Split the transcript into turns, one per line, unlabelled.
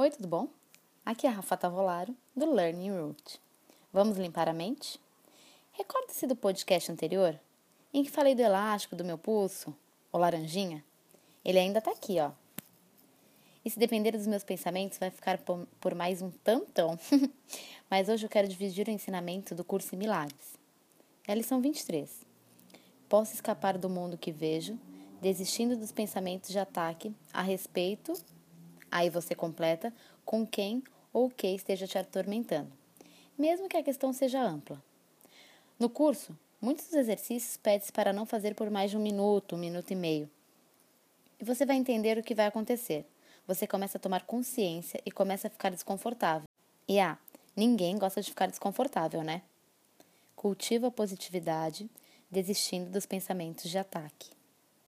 Oi, tudo bom? Aqui é a Rafa Tavolaro, do Learning Root. Vamos limpar a mente? Recorda-se do podcast anterior, em que falei do elástico do meu pulso, o laranjinha? Ele ainda tá aqui, ó. E se depender dos meus pensamentos, vai ficar por mais um tantão. Mas hoje eu quero dividir o ensinamento do curso em Milagres. É a lição 23. Posso escapar do mundo que vejo, desistindo dos pensamentos de ataque a respeito Aí você completa com quem ou o que esteja te atormentando, mesmo que a questão seja ampla. No curso, muitos dos exercícios pedem para não fazer por mais de um minuto, um minuto e meio. E você vai entender o que vai acontecer. Você começa a tomar consciência e começa a ficar desconfortável. E ah, ninguém gosta de ficar desconfortável, né? Cultiva a positividade, desistindo dos pensamentos de ataque.